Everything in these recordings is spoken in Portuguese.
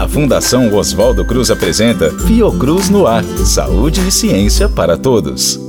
A Fundação Oswaldo Cruz apresenta Fiocruz no Ar Saúde e Ciência para Todos.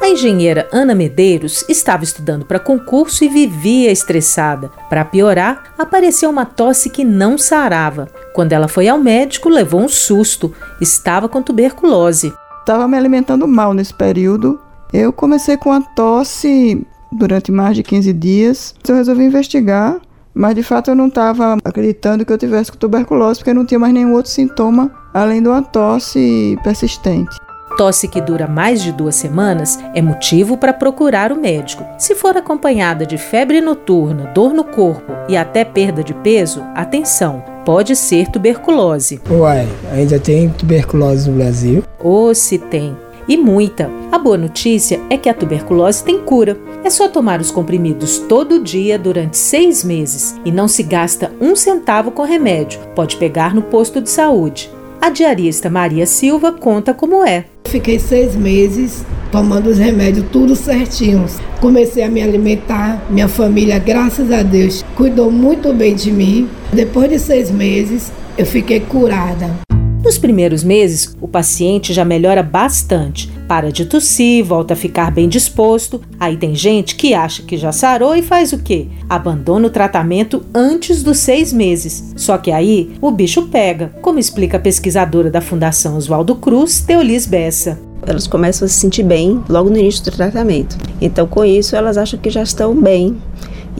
A engenheira Ana Medeiros estava estudando para concurso e vivia estressada. Para piorar, apareceu uma tosse que não sarava. Quando ela foi ao médico, levou um susto. Estava com tuberculose. Estava me alimentando mal nesse período. Eu comecei com a tosse durante mais de 15 dias. Eu resolvi investigar mas de fato eu não estava acreditando que eu tivesse com tuberculose, porque eu não tinha mais nenhum outro sintoma além de uma tosse persistente. Tosse que dura mais de duas semanas é motivo para procurar o médico. Se for acompanhada de febre noturna, dor no corpo e até perda de peso, atenção, pode ser tuberculose. Uai, ainda tem tuberculose no Brasil? Ou oh, se tem e muita. A boa notícia é que a tuberculose tem cura. É só tomar os comprimidos todo dia durante seis meses e não se gasta um centavo com remédio. Pode pegar no posto de saúde. A diarista Maria Silva conta como é. Fiquei seis meses tomando os remédios tudo certinhos. Comecei a me alimentar, minha família, graças a Deus, cuidou muito bem de mim. Depois de seis meses, eu fiquei curada. Nos primeiros meses, o paciente já melhora bastante, para de tossir, volta a ficar bem disposto. Aí tem gente que acha que já sarou e faz o quê? Abandona o tratamento antes dos seis meses. Só que aí o bicho pega, como explica a pesquisadora da Fundação Oswaldo Cruz, Teolis Bessa elas começam a se sentir bem logo no início do tratamento. Então, com isso, elas acham que já estão bem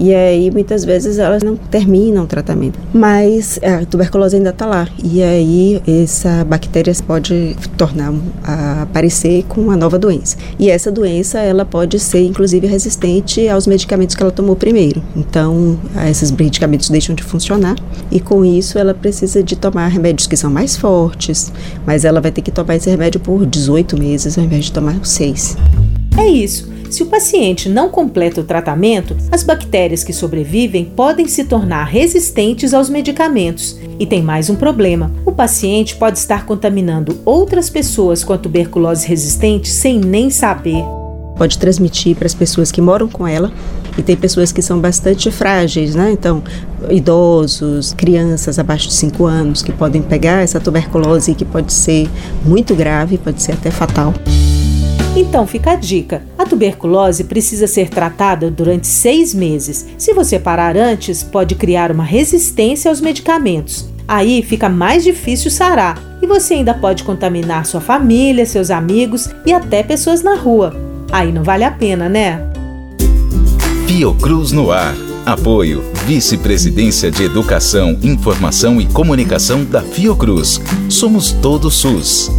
e aí muitas vezes elas não terminam o tratamento. Mas a tuberculose ainda está lá. E aí essa bactéria pode tornar aparecer com uma nova doença. E essa doença ela pode ser inclusive resistente aos medicamentos que ela tomou primeiro. Então esses medicamentos deixam de funcionar e com isso ela precisa de tomar remédios que são mais fortes, mas ela vai ter que tomar esse remédio por 18 meses ao invés de tomar 6. É isso. Se o paciente não completa o tratamento, as bactérias que sobrevivem podem se tornar resistentes aos medicamentos. E tem mais um problema: o paciente pode estar contaminando outras pessoas com a tuberculose resistente sem nem saber. Pode transmitir para as pessoas que moram com ela, e tem pessoas que são bastante frágeis, né? Então, idosos, crianças abaixo de 5 anos que podem pegar essa tuberculose que pode ser muito grave, pode ser até fatal. Então fica a dica: a tuberculose precisa ser tratada durante seis meses. Se você parar antes, pode criar uma resistência aos medicamentos. Aí fica mais difícil sarar e você ainda pode contaminar sua família, seus amigos e até pessoas na rua. Aí não vale a pena, né? Fiocruz no ar. Apoio Vice-Presidência de Educação, Informação e Comunicação da Fiocruz. Somos todos SUS.